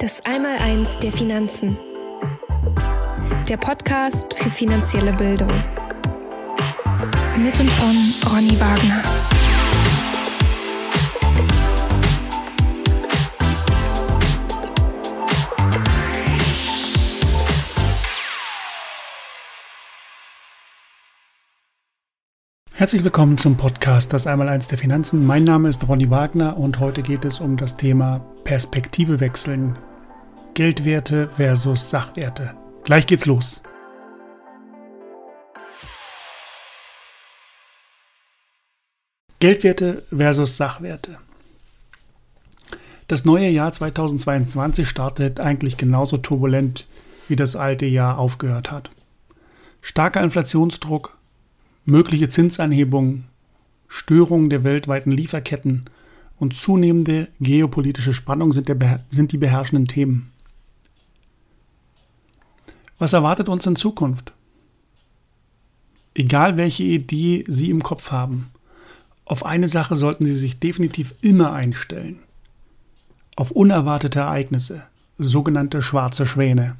Das Einmaleins der Finanzen. Der Podcast für finanzielle Bildung. Mit und von Ronny Wagner. Herzlich willkommen zum Podcast Das Einmaleins der Finanzen. Mein Name ist Ronny Wagner und heute geht es um das Thema Perspektive wechseln. Geldwerte versus Sachwerte. Gleich geht's los. Geldwerte versus Sachwerte. Das neue Jahr 2022 startet eigentlich genauso turbulent, wie das alte Jahr aufgehört hat. Starker Inflationsdruck, mögliche Zinsanhebungen, Störungen der weltweiten Lieferketten und zunehmende geopolitische Spannung sind, der, sind die beherrschenden Themen. Was erwartet uns in Zukunft? Egal welche Idee Sie im Kopf haben, auf eine Sache sollten Sie sich definitiv immer einstellen. Auf unerwartete Ereignisse, sogenannte schwarze Schwäne.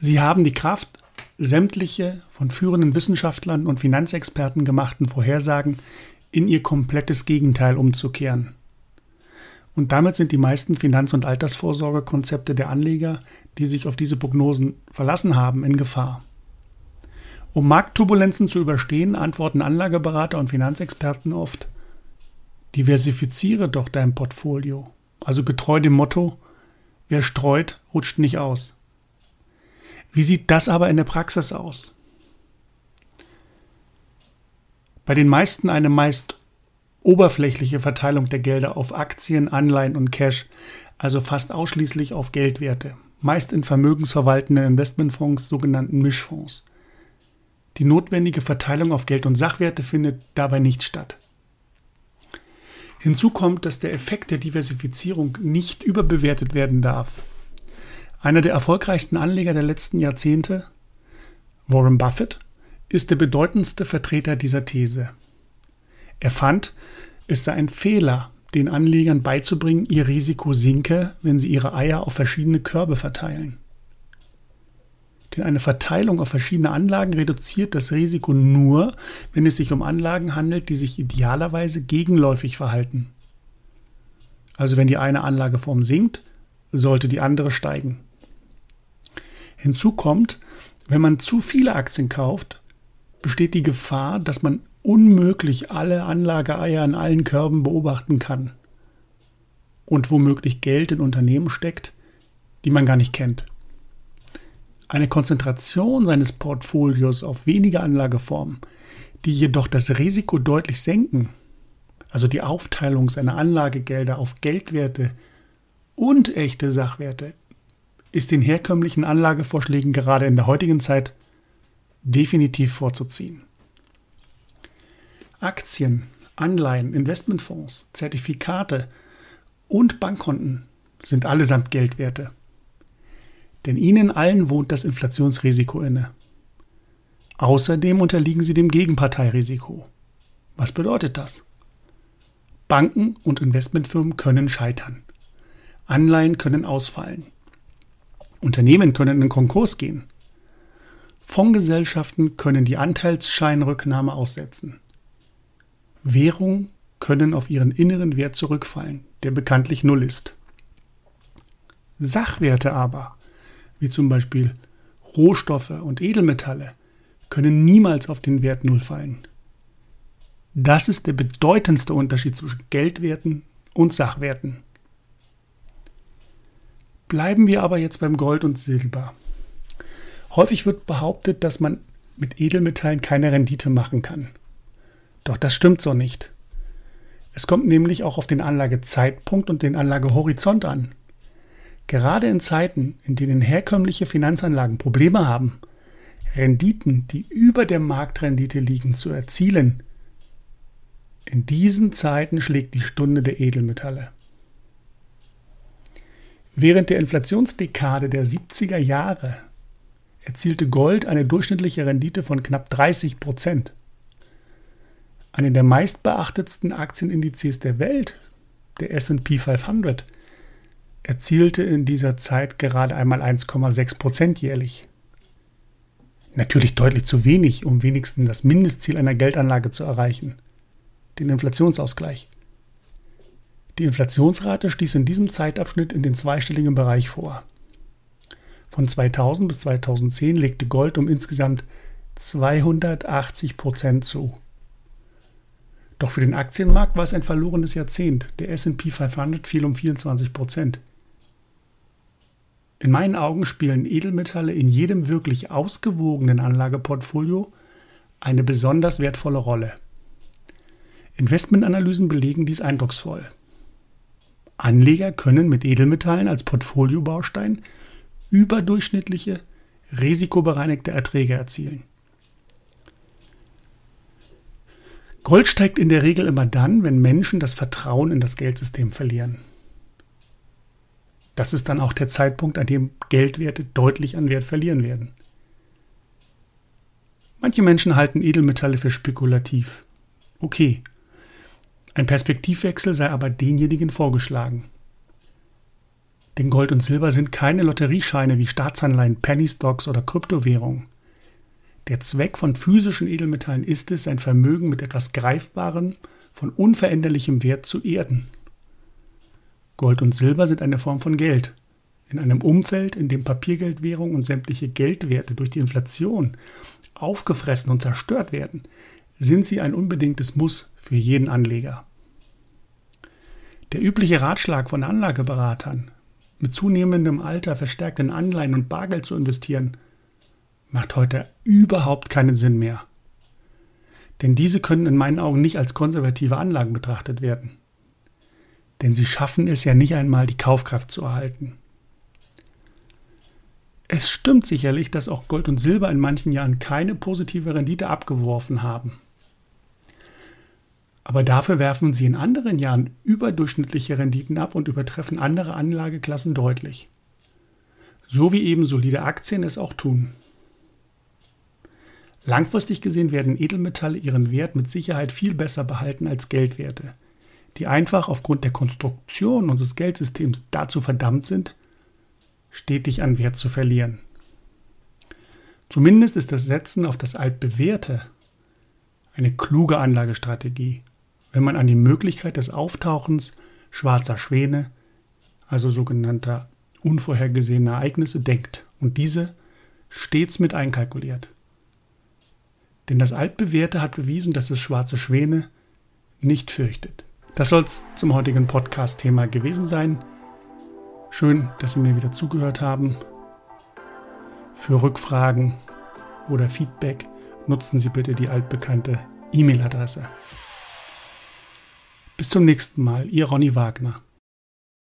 Sie haben die Kraft, sämtliche von führenden Wissenschaftlern und Finanzexperten gemachten Vorhersagen in ihr komplettes Gegenteil umzukehren. Und damit sind die meisten Finanz- und Altersvorsorgekonzepte der Anleger, die sich auf diese Prognosen verlassen haben, in Gefahr. Um Marktturbulenzen zu überstehen, antworten Anlageberater und Finanzexperten oft, diversifiziere doch dein Portfolio. Also getreu dem Motto, wer streut, rutscht nicht aus. Wie sieht das aber in der Praxis aus? Bei den meisten eine meist oberflächliche Verteilung der Gelder auf Aktien, Anleihen und Cash, also fast ausschließlich auf Geldwerte, meist in vermögensverwaltenden Investmentfonds, sogenannten Mischfonds. Die notwendige Verteilung auf Geld und Sachwerte findet dabei nicht statt. Hinzu kommt, dass der Effekt der Diversifizierung nicht überbewertet werden darf. Einer der erfolgreichsten Anleger der letzten Jahrzehnte, Warren Buffett, ist der bedeutendste Vertreter dieser These. Er fand, es sei ein Fehler, den Anlegern beizubringen, ihr Risiko sinke, wenn sie ihre Eier auf verschiedene Körbe verteilen. Denn eine Verteilung auf verschiedene Anlagen reduziert das Risiko nur, wenn es sich um Anlagen handelt, die sich idealerweise gegenläufig verhalten. Also wenn die eine Anlageform sinkt, sollte die andere steigen. Hinzu kommt, wenn man zu viele Aktien kauft, besteht die Gefahr, dass man unmöglich alle Anlageeier in allen Körben beobachten kann und womöglich Geld in Unternehmen steckt, die man gar nicht kennt. Eine Konzentration seines Portfolios auf wenige Anlageformen, die jedoch das Risiko deutlich senken, also die Aufteilung seiner Anlagegelder auf Geldwerte und echte Sachwerte, ist den herkömmlichen Anlagevorschlägen gerade in der heutigen Zeit definitiv vorzuziehen. Aktien, Anleihen, Investmentfonds, Zertifikate und Bankkonten sind allesamt Geldwerte. Denn ihnen allen wohnt das Inflationsrisiko inne. Außerdem unterliegen sie dem Gegenparteirisiko. Was bedeutet das? Banken und Investmentfirmen können scheitern. Anleihen können ausfallen. Unternehmen können in Konkurs gehen. Fondsgesellschaften können die Anteilsscheinrücknahme aussetzen. Währungen können auf ihren inneren Wert zurückfallen, der bekanntlich null ist. Sachwerte aber, wie zum Beispiel Rohstoffe und Edelmetalle, können niemals auf den Wert Null fallen. Das ist der bedeutendste Unterschied zwischen Geldwerten und Sachwerten. Bleiben wir aber jetzt beim Gold und Silber. Häufig wird behauptet, dass man mit Edelmetallen keine Rendite machen kann. Doch das stimmt so nicht. Es kommt nämlich auch auf den Anlagezeitpunkt und den Anlagehorizont an. Gerade in Zeiten, in denen herkömmliche Finanzanlagen Probleme haben, Renditen, die über der Marktrendite liegen, zu erzielen, in diesen Zeiten schlägt die Stunde der Edelmetalle. Während der Inflationsdekade der 70er Jahre erzielte Gold eine durchschnittliche Rendite von knapp 30 Prozent. Eine der meistbeachtetsten Aktienindizes der Welt, der SP 500, erzielte in dieser Zeit gerade einmal 1,6 Prozent jährlich. Natürlich deutlich zu wenig, um wenigstens das Mindestziel einer Geldanlage zu erreichen, den Inflationsausgleich. Die Inflationsrate stieß in diesem Zeitabschnitt in den zweistelligen Bereich vor. Von 2000 bis 2010 legte Gold um insgesamt 280 Prozent zu. Doch für den Aktienmarkt war es ein verlorenes Jahrzehnt. Der SP 500 fiel um 24 Prozent. In meinen Augen spielen Edelmetalle in jedem wirklich ausgewogenen Anlageportfolio eine besonders wertvolle Rolle. Investmentanalysen belegen dies eindrucksvoll. Anleger können mit Edelmetallen als Portfoliobaustein überdurchschnittliche, risikobereinigte Erträge erzielen. Gold steigt in der Regel immer dann, wenn Menschen das Vertrauen in das Geldsystem verlieren. Das ist dann auch der Zeitpunkt, an dem Geldwerte deutlich an Wert verlieren werden. Manche Menschen halten Edelmetalle für spekulativ. Okay. Ein Perspektivwechsel sei aber denjenigen vorgeschlagen. Denn Gold und Silber sind keine Lotteriescheine wie Staatsanleihen, Penny Stocks oder Kryptowährungen. Der Zweck von physischen Edelmetallen ist es, sein Vermögen mit etwas Greifbarem, von unveränderlichem Wert zu erden. Gold und Silber sind eine Form von Geld. In einem Umfeld, in dem Papiergeldwährung und sämtliche Geldwerte durch die Inflation aufgefressen und zerstört werden, sind sie ein unbedingtes Muss für jeden Anleger. Der übliche Ratschlag von Anlageberatern, mit zunehmendem Alter verstärkt in Anleihen und Bargeld zu investieren, macht heute überhaupt keinen Sinn mehr. Denn diese können in meinen Augen nicht als konservative Anlagen betrachtet werden. Denn sie schaffen es ja nicht einmal, die Kaufkraft zu erhalten. Es stimmt sicherlich, dass auch Gold und Silber in manchen Jahren keine positive Rendite abgeworfen haben. Aber dafür werfen sie in anderen Jahren überdurchschnittliche Renditen ab und übertreffen andere Anlageklassen deutlich. So wie eben solide Aktien es auch tun. Langfristig gesehen werden Edelmetalle ihren Wert mit Sicherheit viel besser behalten als Geldwerte, die einfach aufgrund der Konstruktion unseres Geldsystems dazu verdammt sind, stetig an Wert zu verlieren. Zumindest ist das Setzen auf das Altbewährte eine kluge Anlagestrategie, wenn man an die Möglichkeit des Auftauchens schwarzer Schwäne, also sogenannter unvorhergesehener Ereignisse, denkt und diese stets mit einkalkuliert. Denn das Altbewährte hat bewiesen, dass es schwarze Schwäne nicht fürchtet. Das soll es zum heutigen Podcast-Thema gewesen sein. Schön, dass Sie mir wieder zugehört haben. Für Rückfragen oder Feedback nutzen Sie bitte die altbekannte E-Mail-Adresse. Bis zum nächsten Mal, Ihr Ronny Wagner.